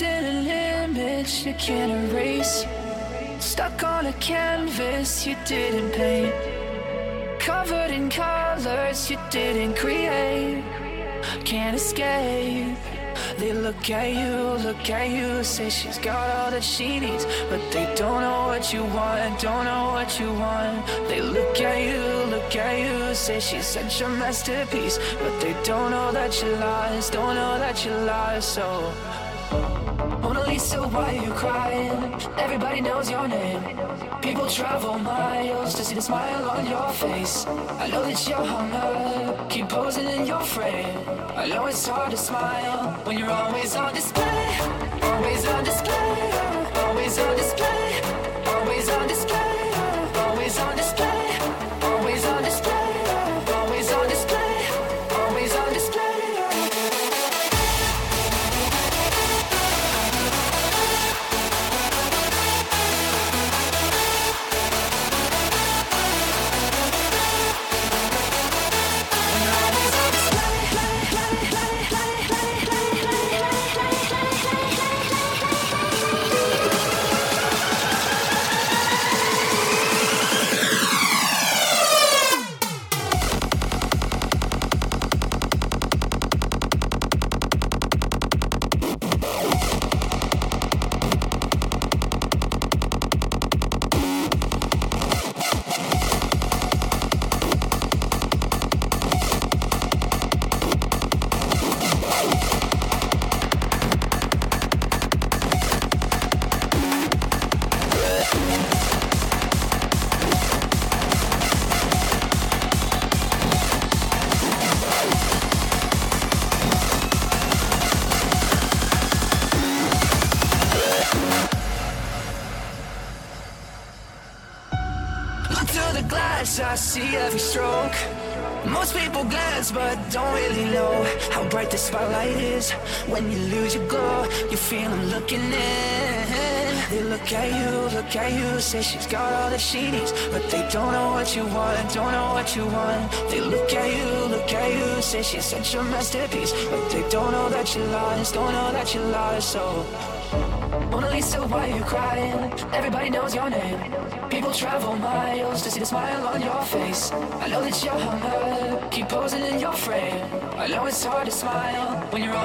In an image you can't erase. Stuck on a canvas you didn't paint. Covered in colors you didn't create. Can't escape. They look at you, look at you, say she's got all that she needs, but they don't know what you want, don't know what you want. They look at you, look at you, say she's such a masterpiece, but they don't know that you lost, don't know that you lost. So. Lisa, why you crying? Everybody knows your name. People travel miles to see the smile on your face. I know that you're hung up, keep posing in your frame. I know it's hard to smile when you're always on display. Always on display, always on display, but they don't know what you want, don't know what you want. They look at you, look at you, say she's such a masterpiece, but they don't know that you lost, don't know that you lost. So. Mona Lisa, why are you crying? Everybody knows your name. People travel miles to see the smile on your face. I know that you're hung up, keep posing in your frame. I know it's hard to smile when you're on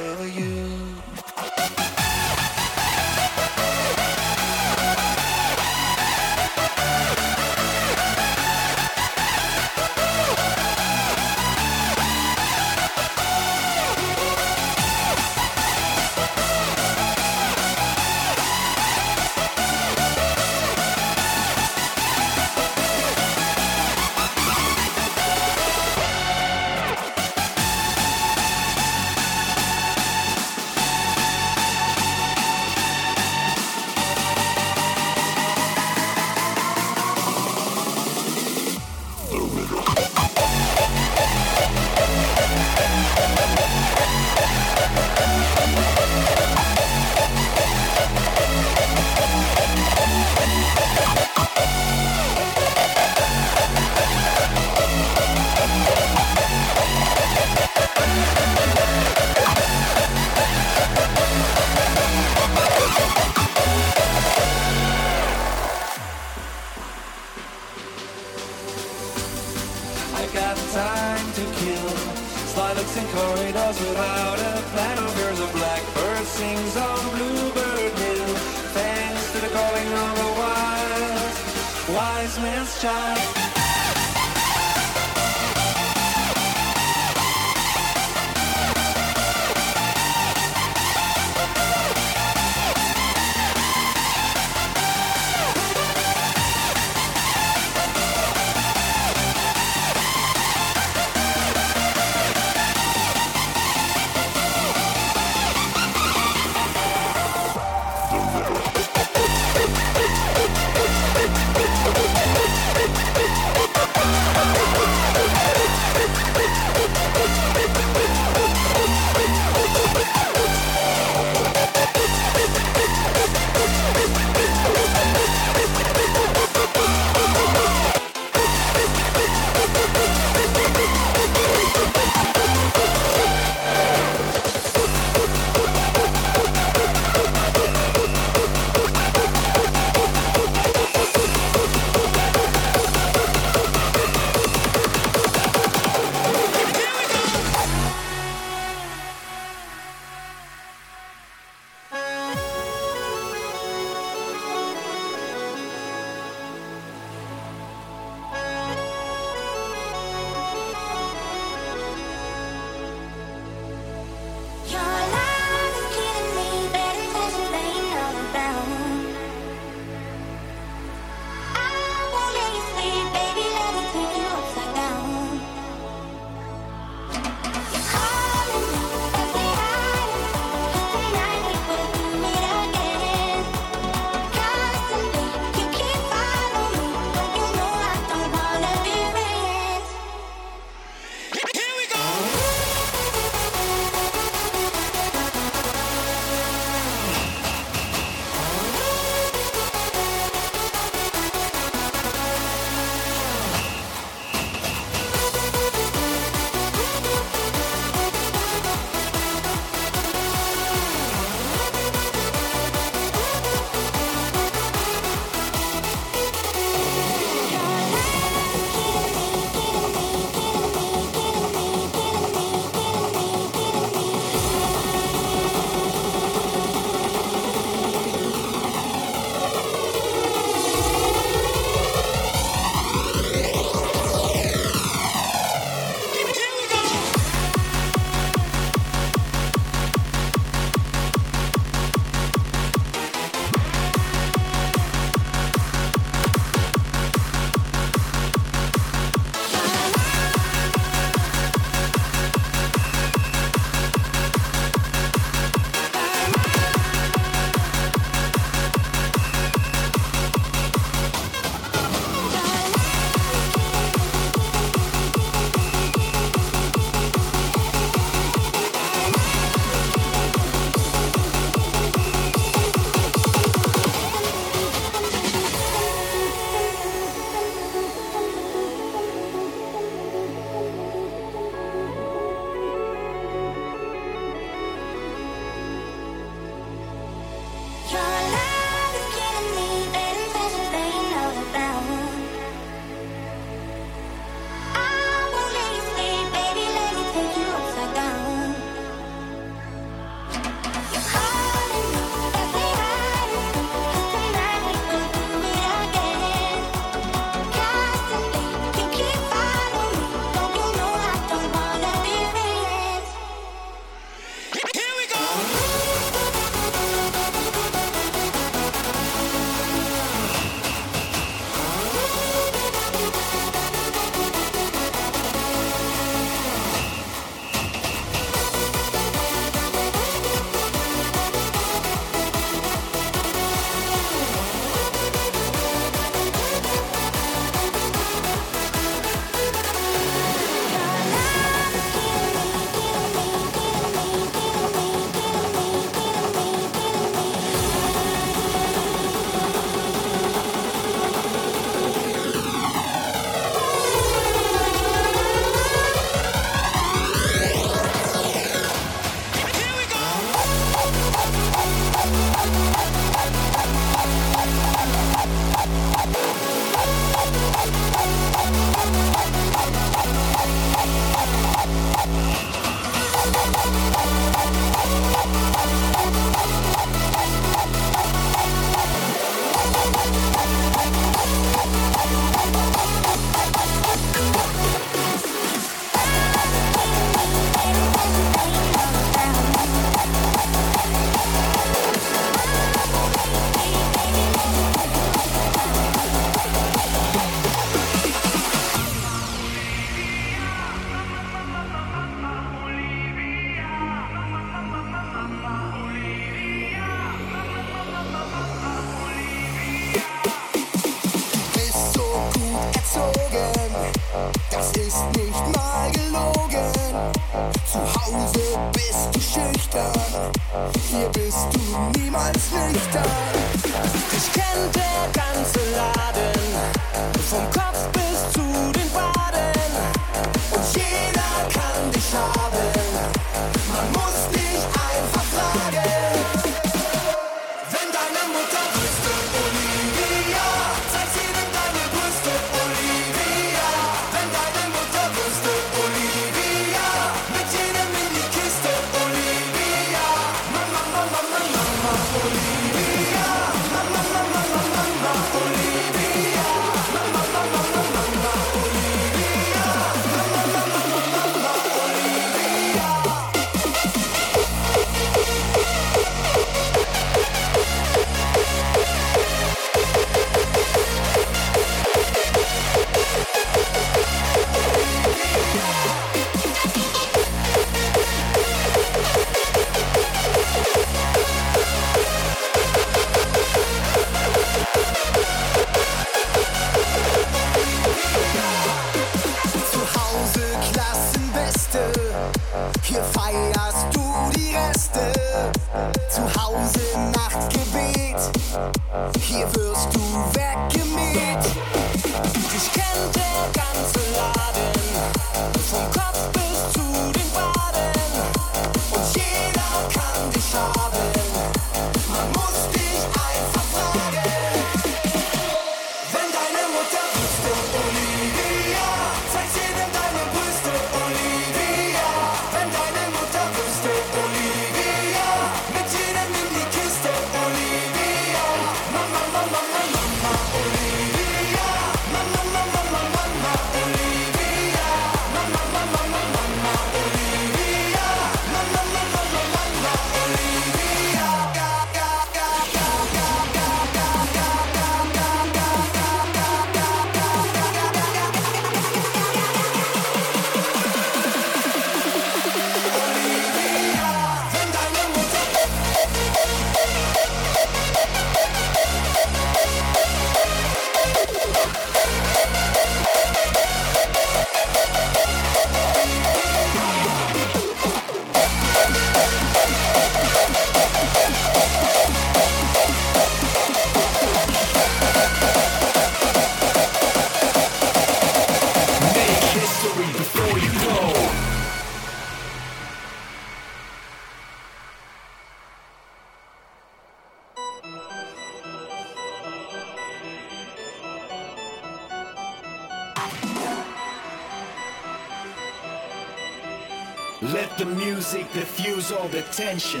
all the tension.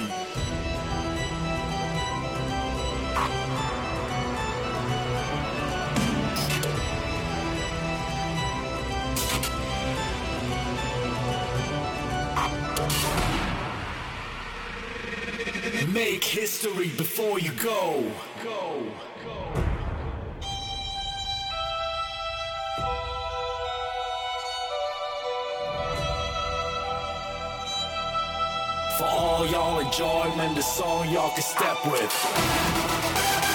Make history before you go. Go. Enjoyment, the song y'all can step with.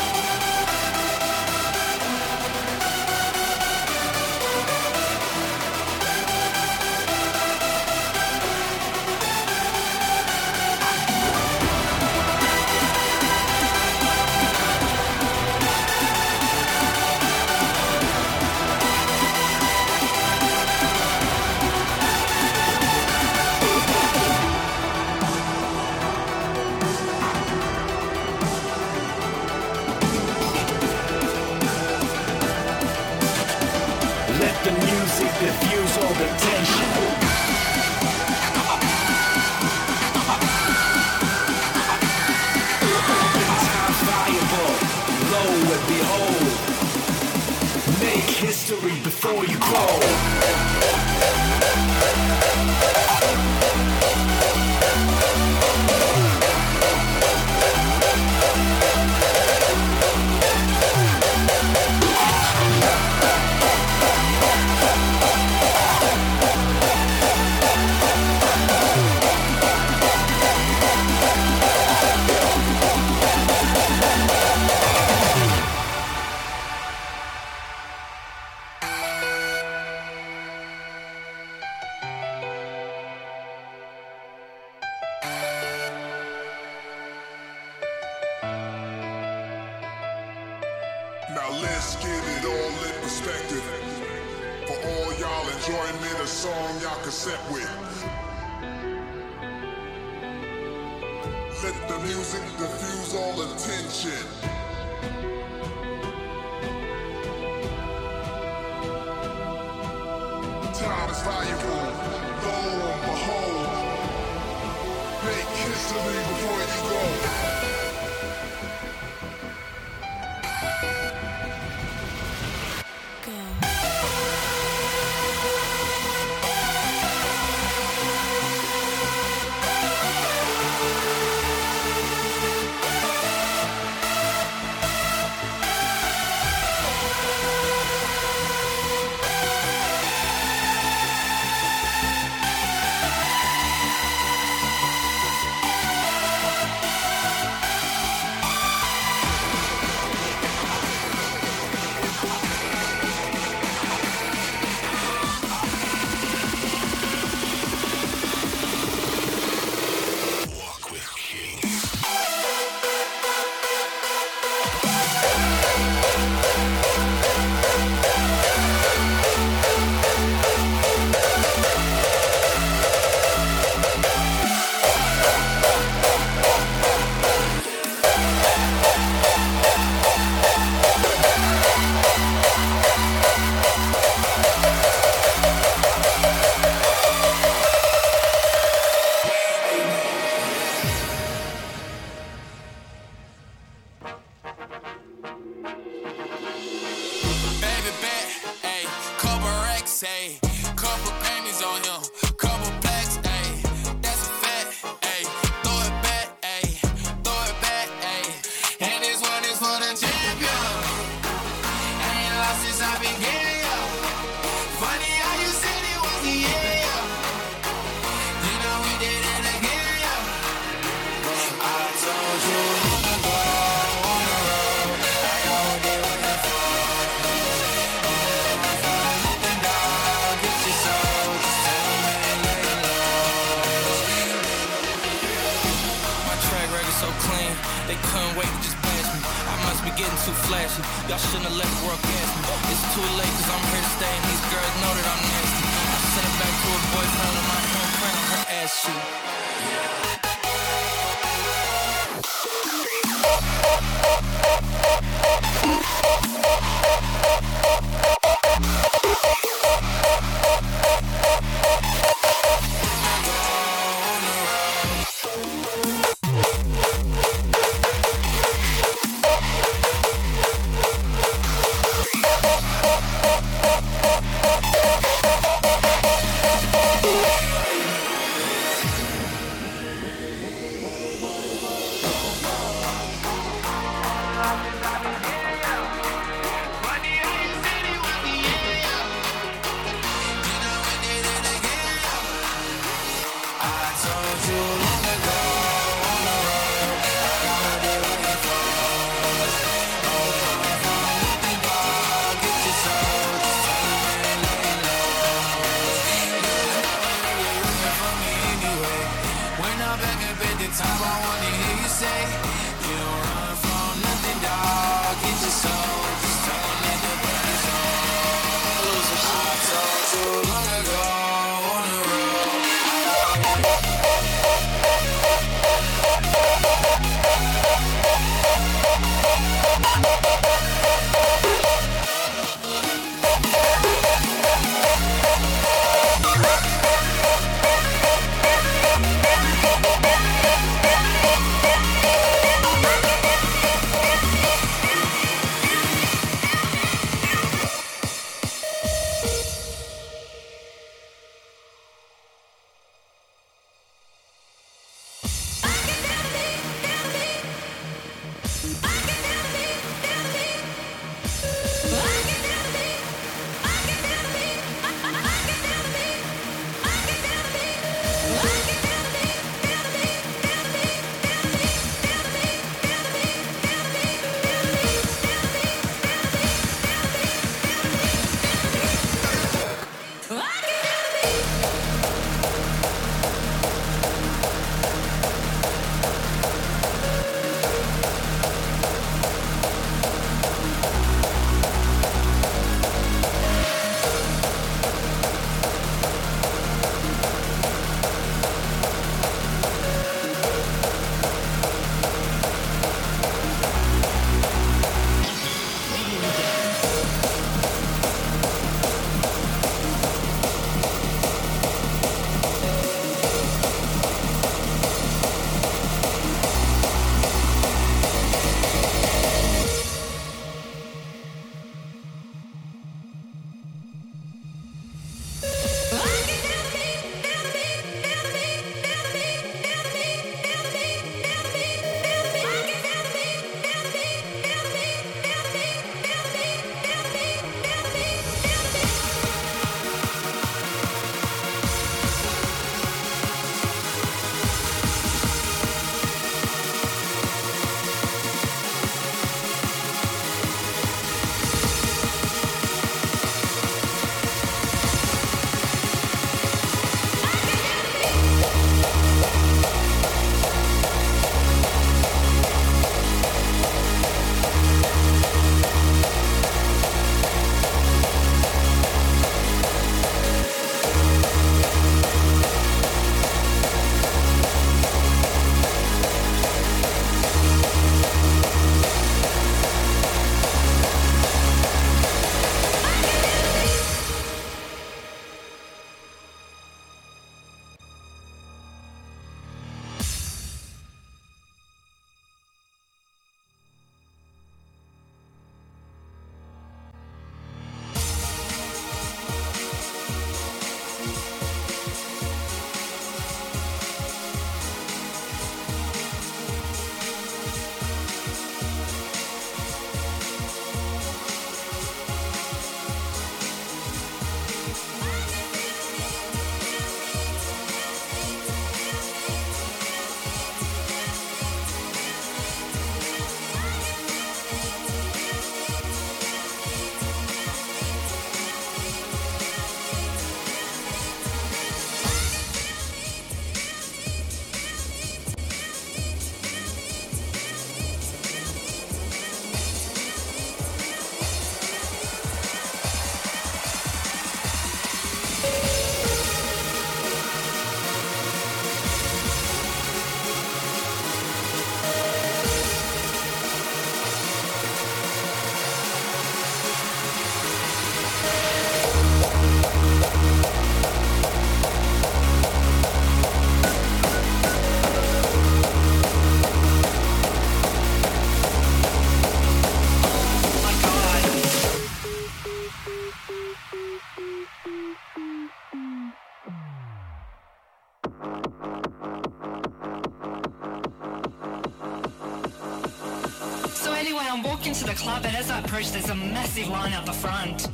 club and as I approached there's a massive line out the front.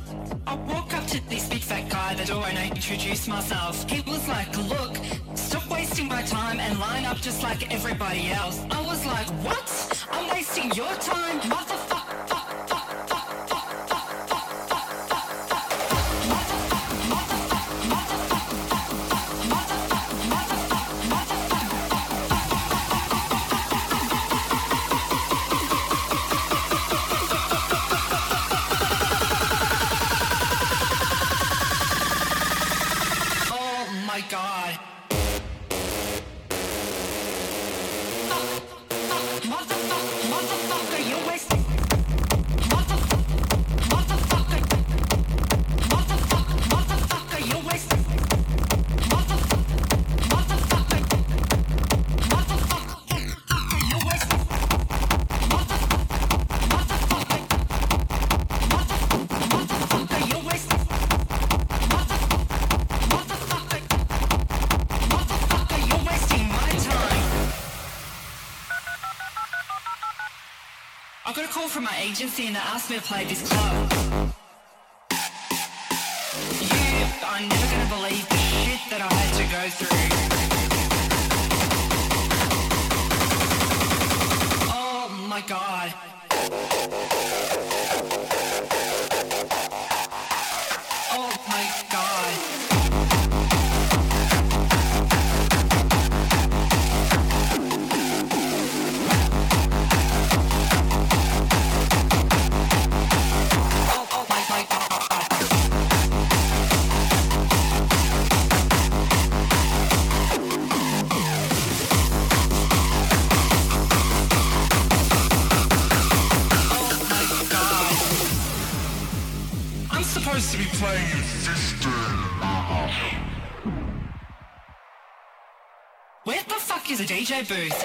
I walk up to this big fat guy at the door and I introduce myself. He was like, look, stop wasting my time and line up just like everybody else. I was like, what? I'm wasting your time, motherfucker. Smith played this club. birth.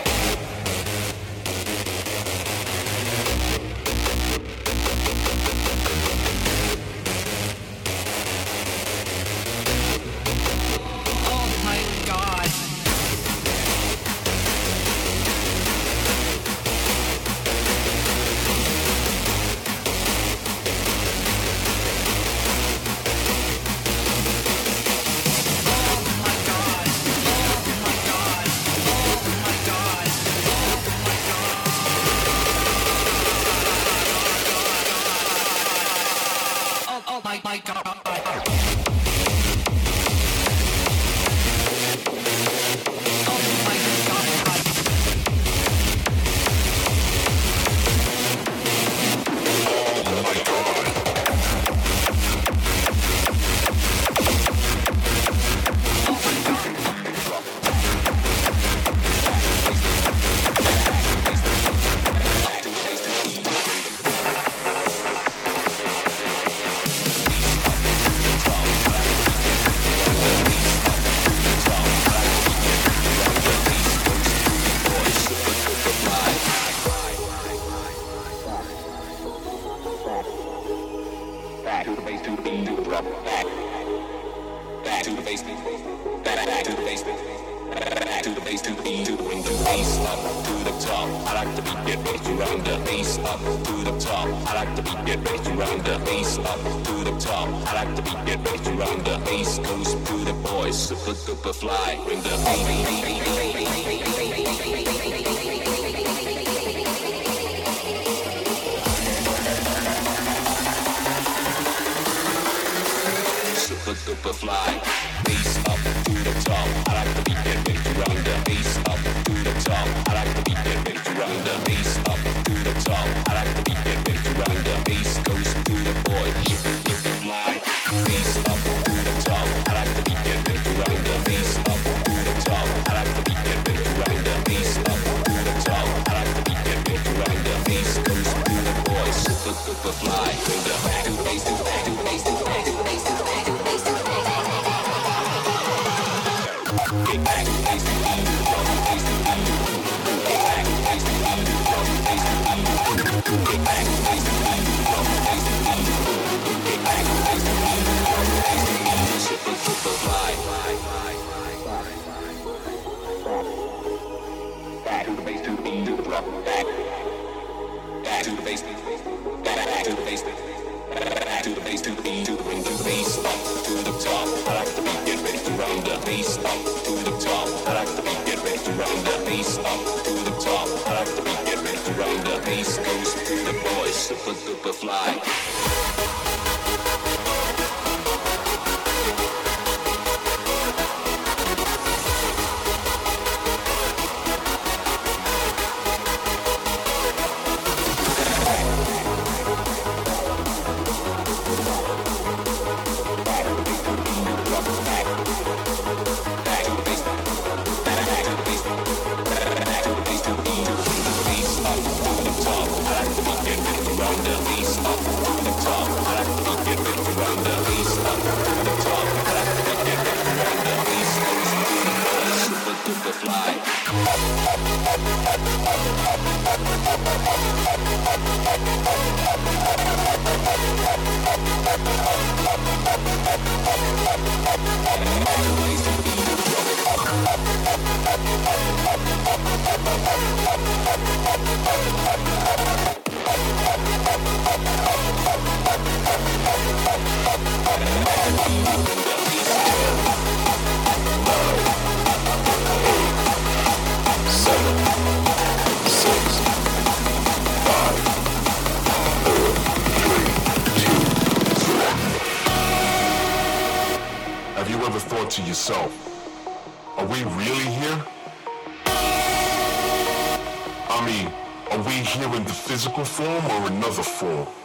我。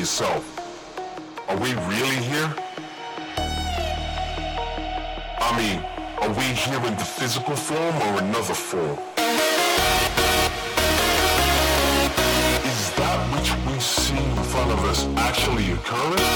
yourself. Are we really here? I mean, are we here in the physical form or another form? Is that which we see in front of us actually occurring?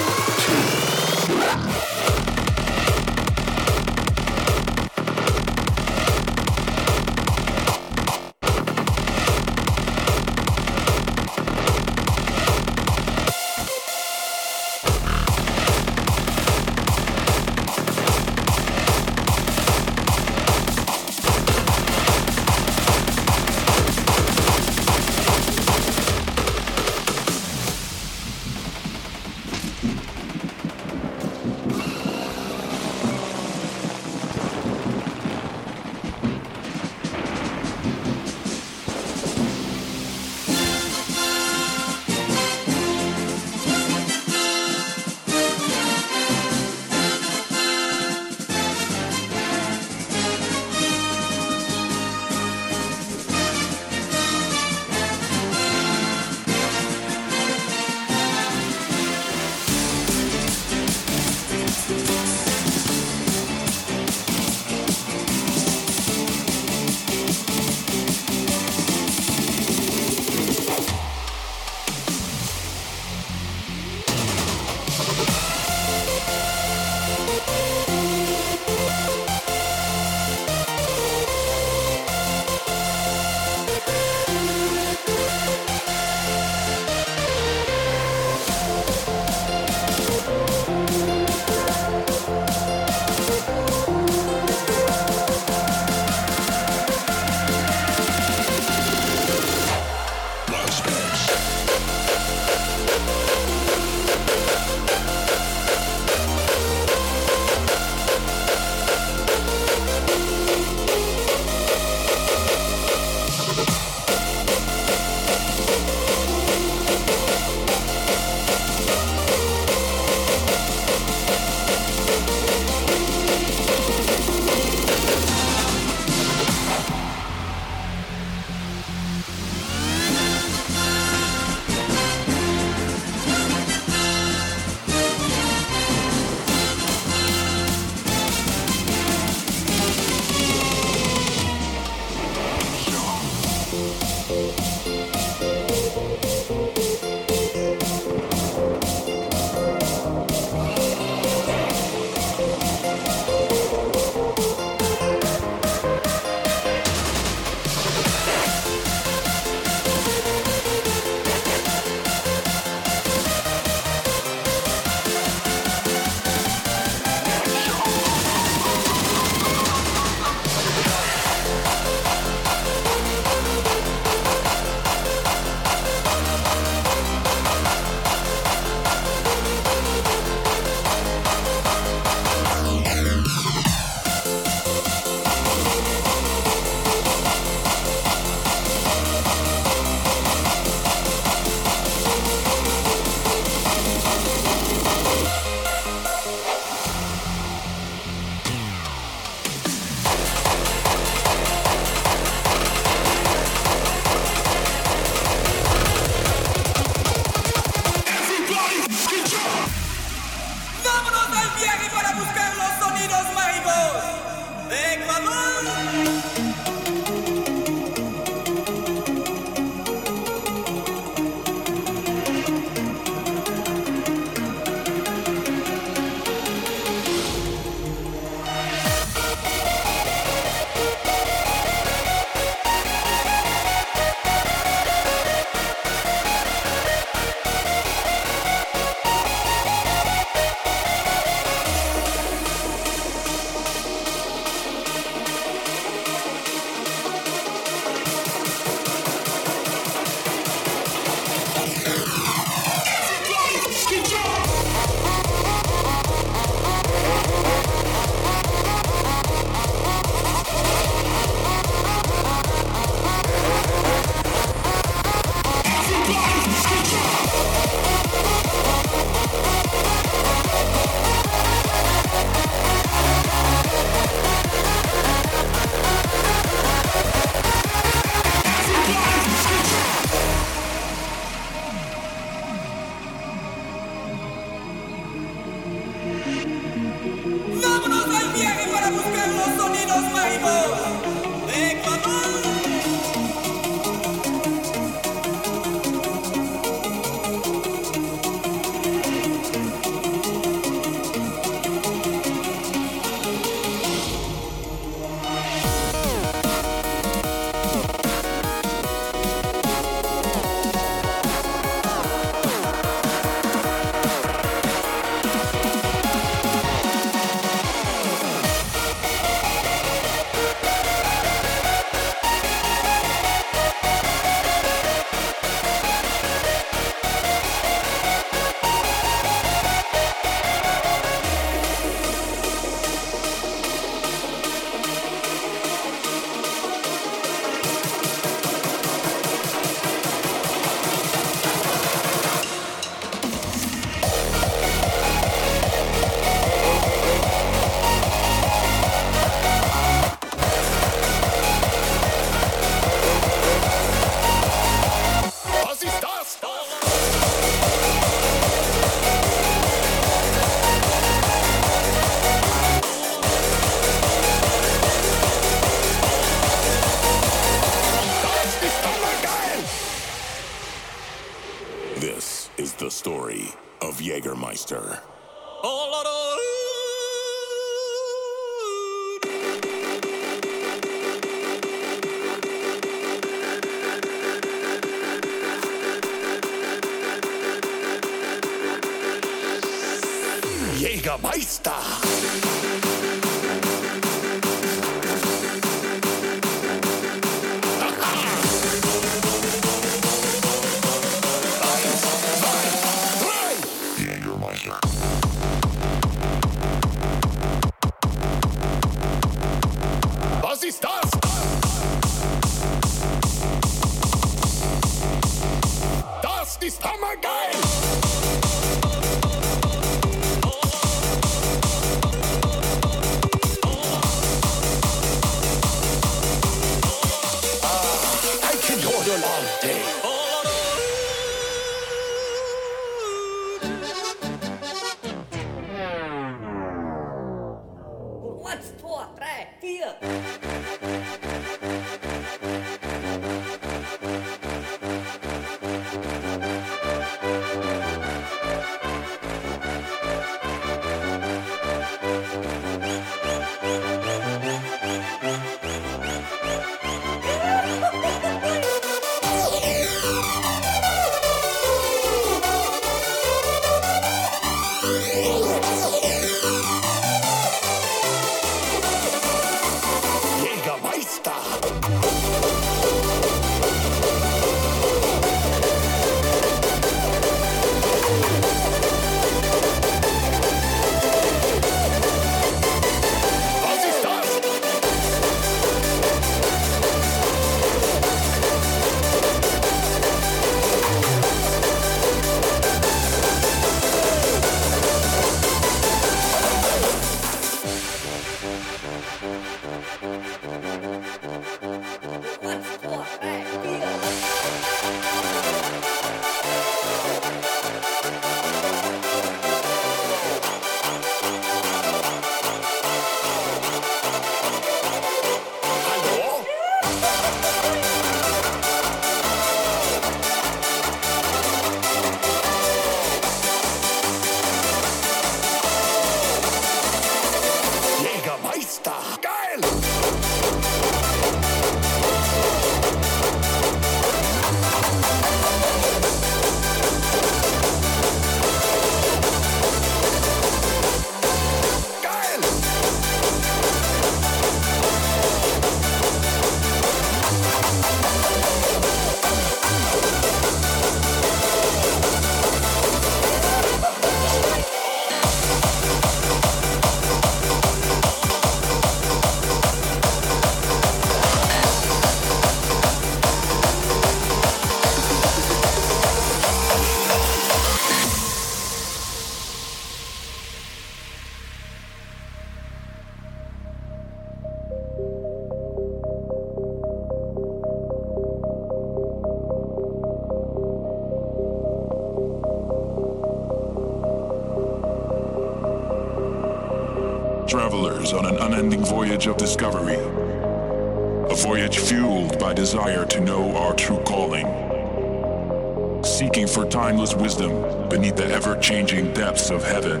changing depths of heaven,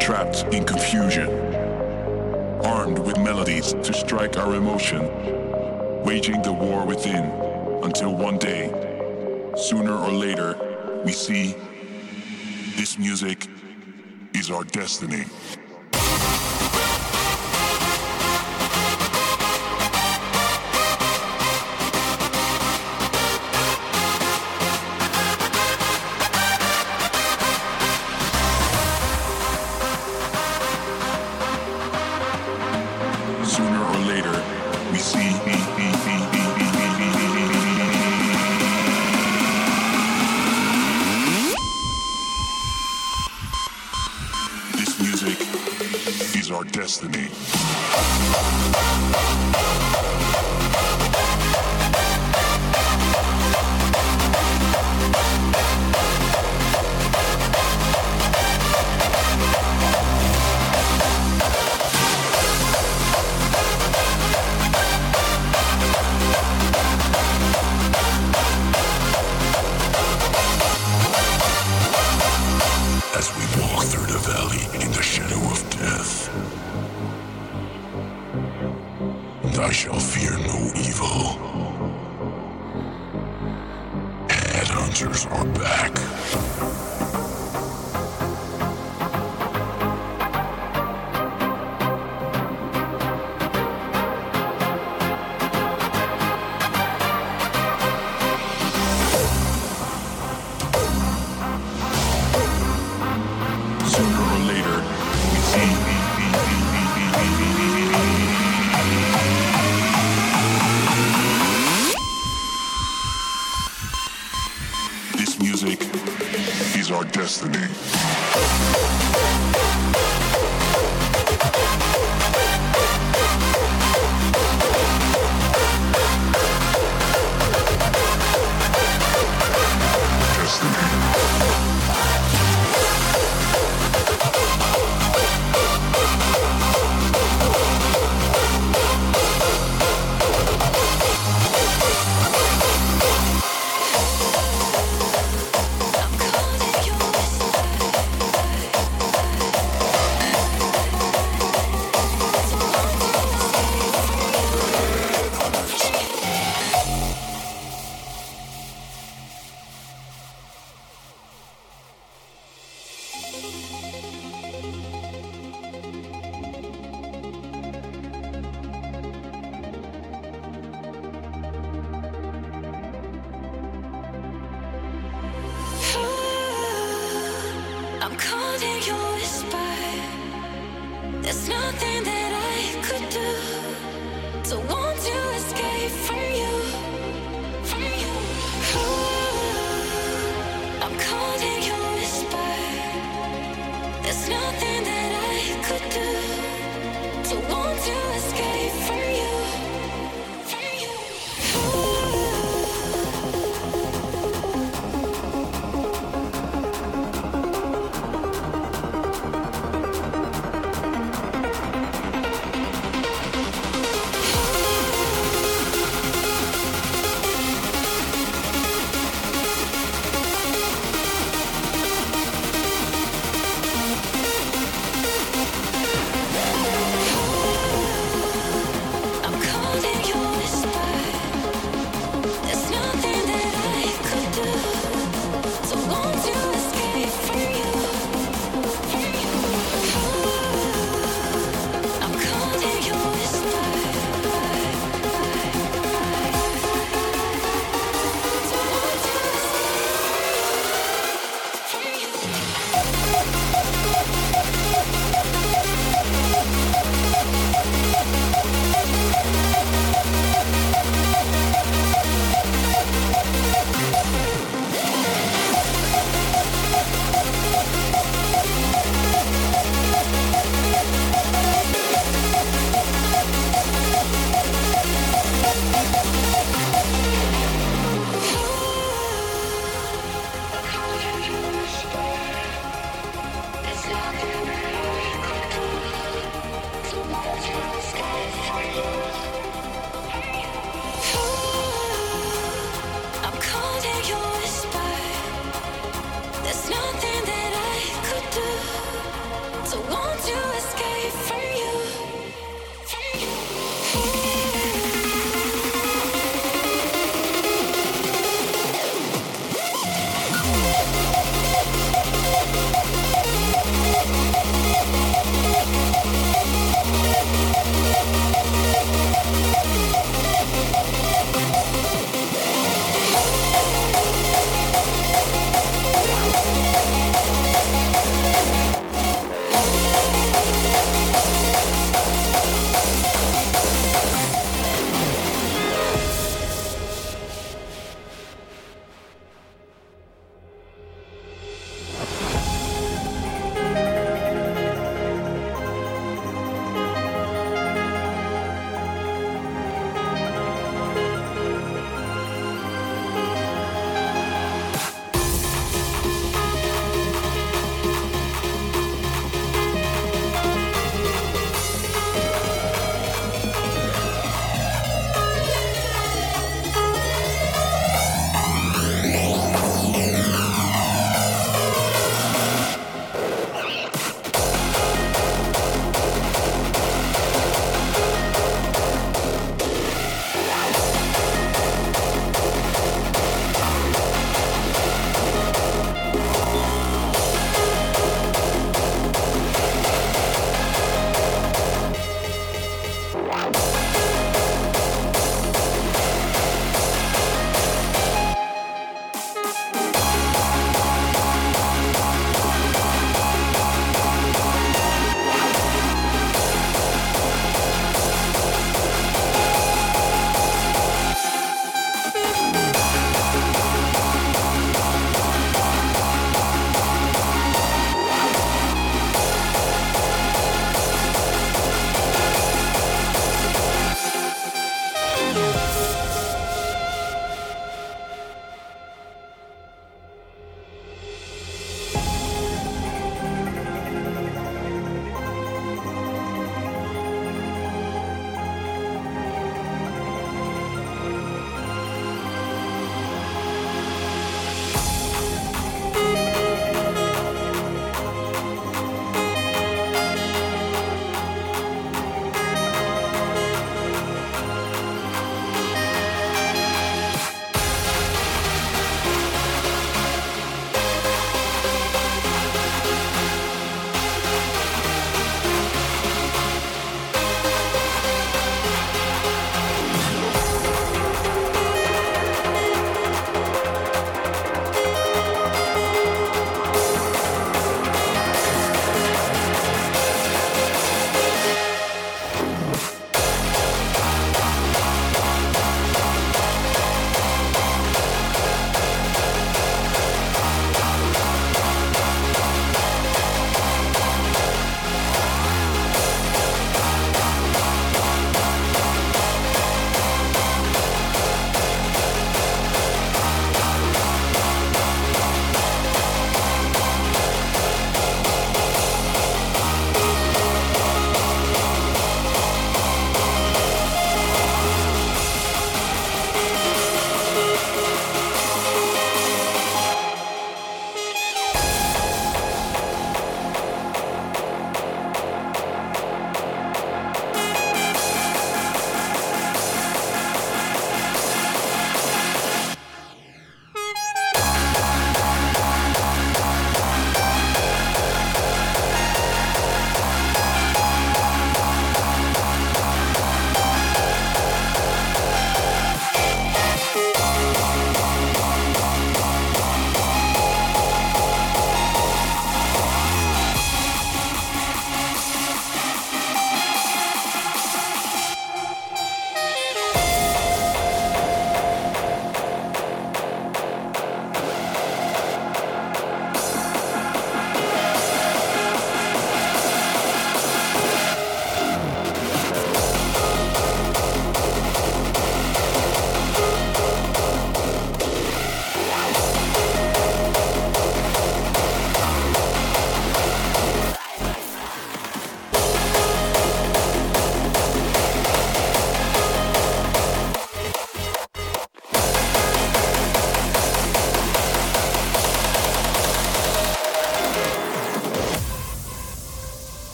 trapped in confusion, armed with melodies to strike our emotion, waging the war within until one day, sooner or later, we see this music is our destiny.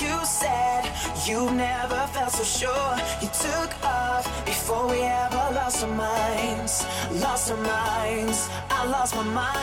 you said you never felt so sure. You took off before we ever lost our minds. Lost our minds. I lost my mind.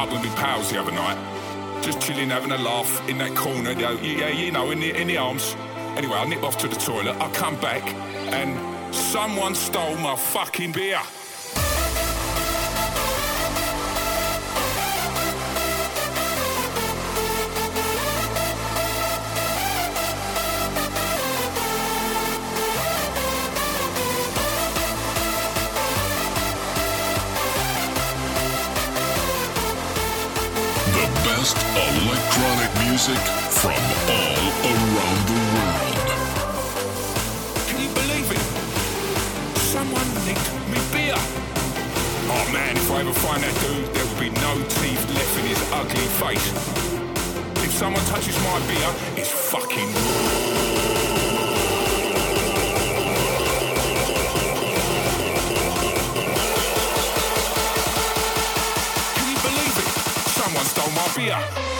Pub with my pals the other night. Just chilling, having a laugh in that corner. you know, Yeah, you know, in the, in the arms. Anyway, I nip off to the toilet. I come back and someone stole my fucking beer. Music from all around the world. Can you believe it? Someone nicked me beer. Oh man, if I ever find that dude, there will be no teeth left in his ugly face. If someone touches my beer, it's fucking. Can you believe it? Someone stole my beer.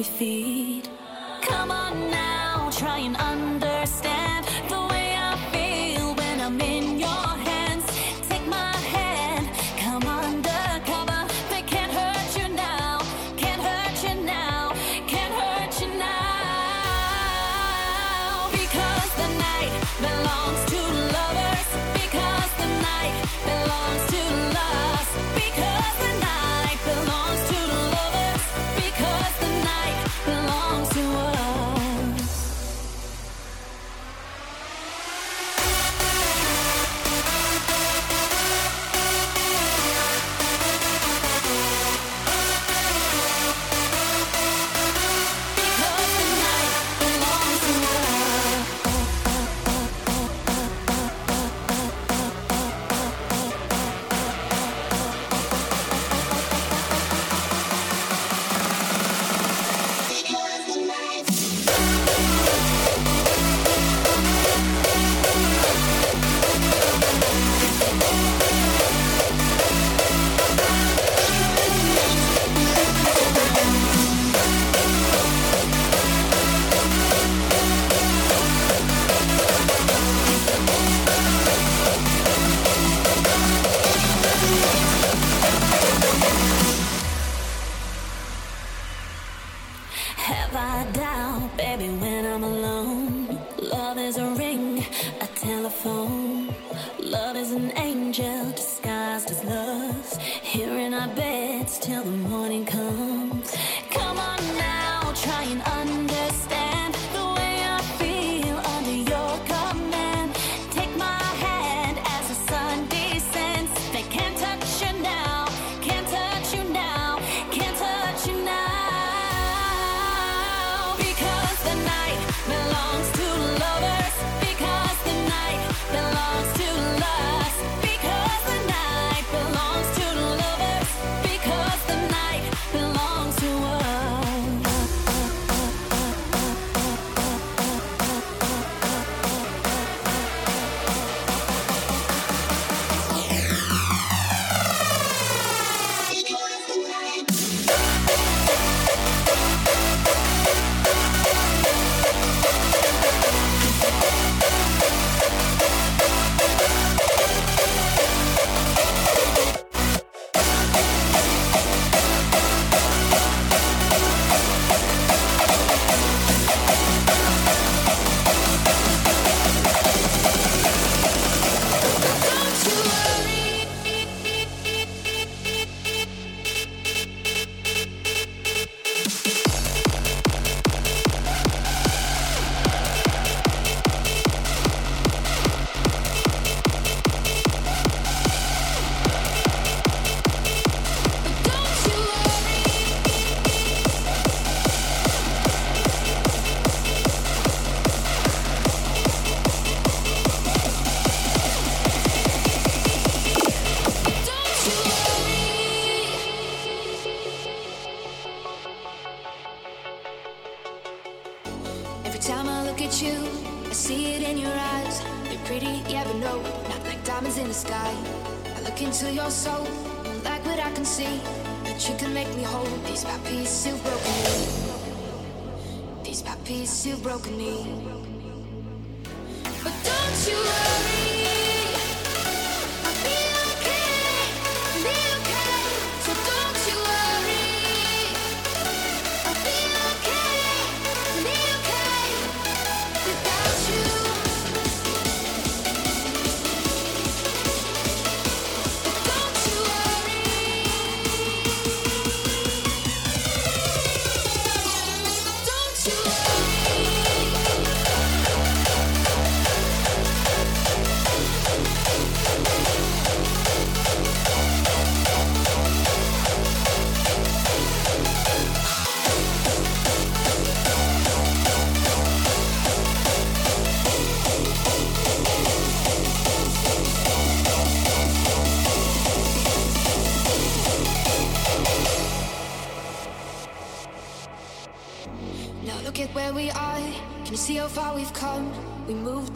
We feel.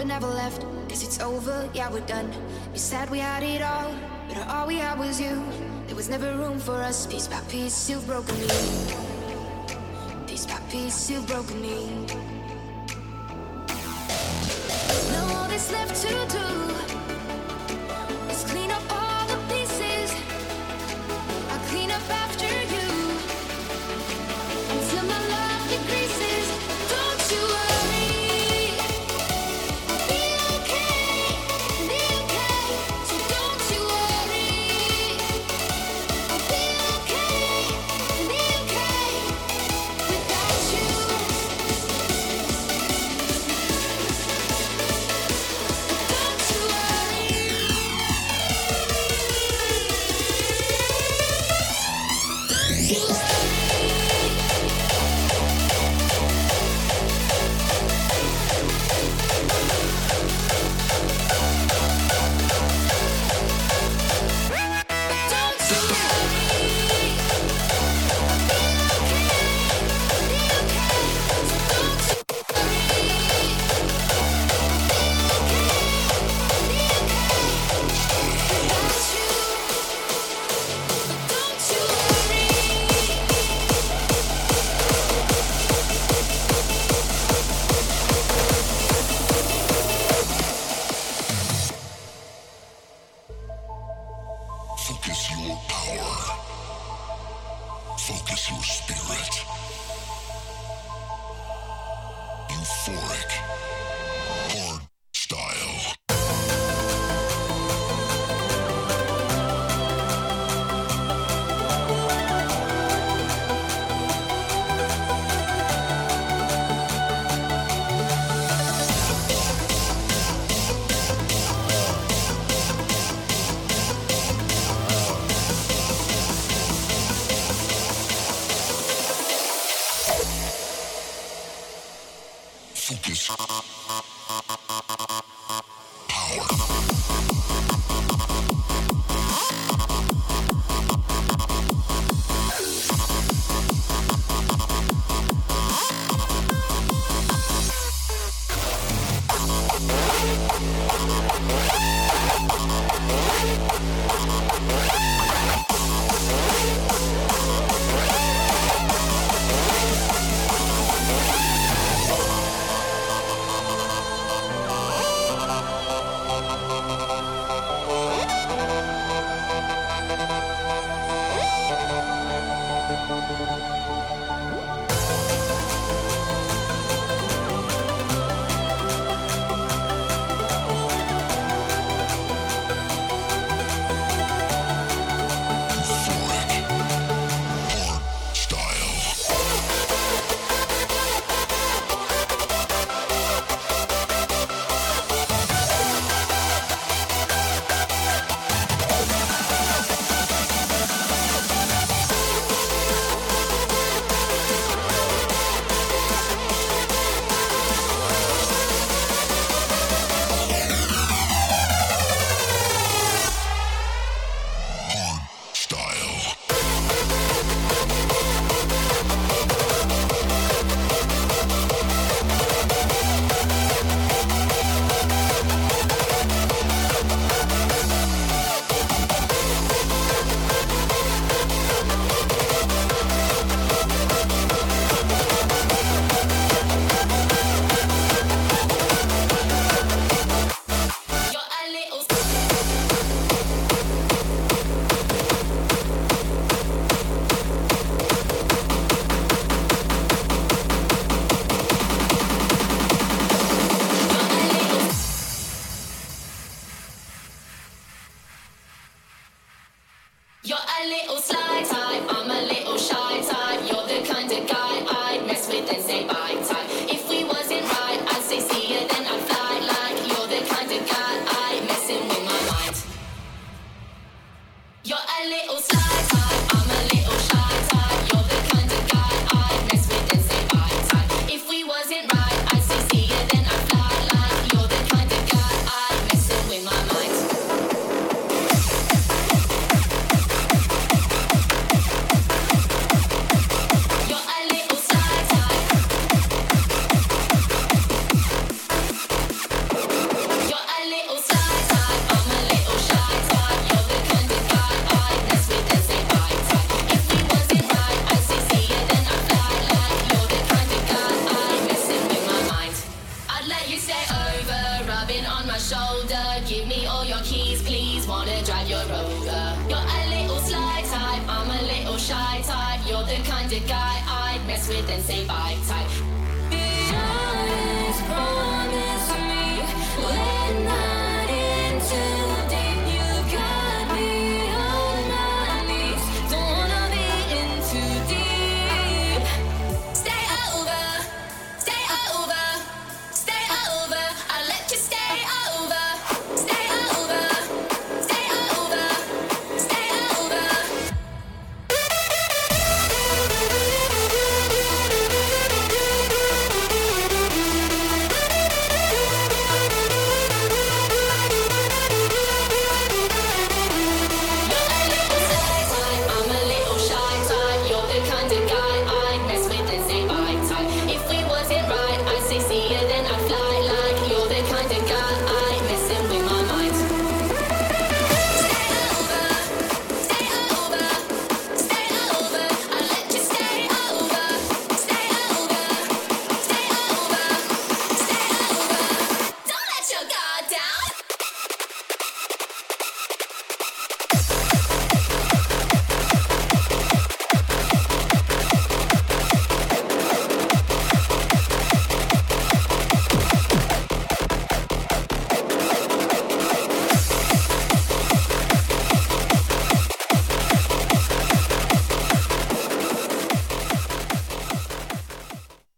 that never left. Cause it's over, yeah, we're done. You said we had it all, but all we had was you. There was never room for us. Piece by piece, you've broken me. Piece by piece, you've broken me.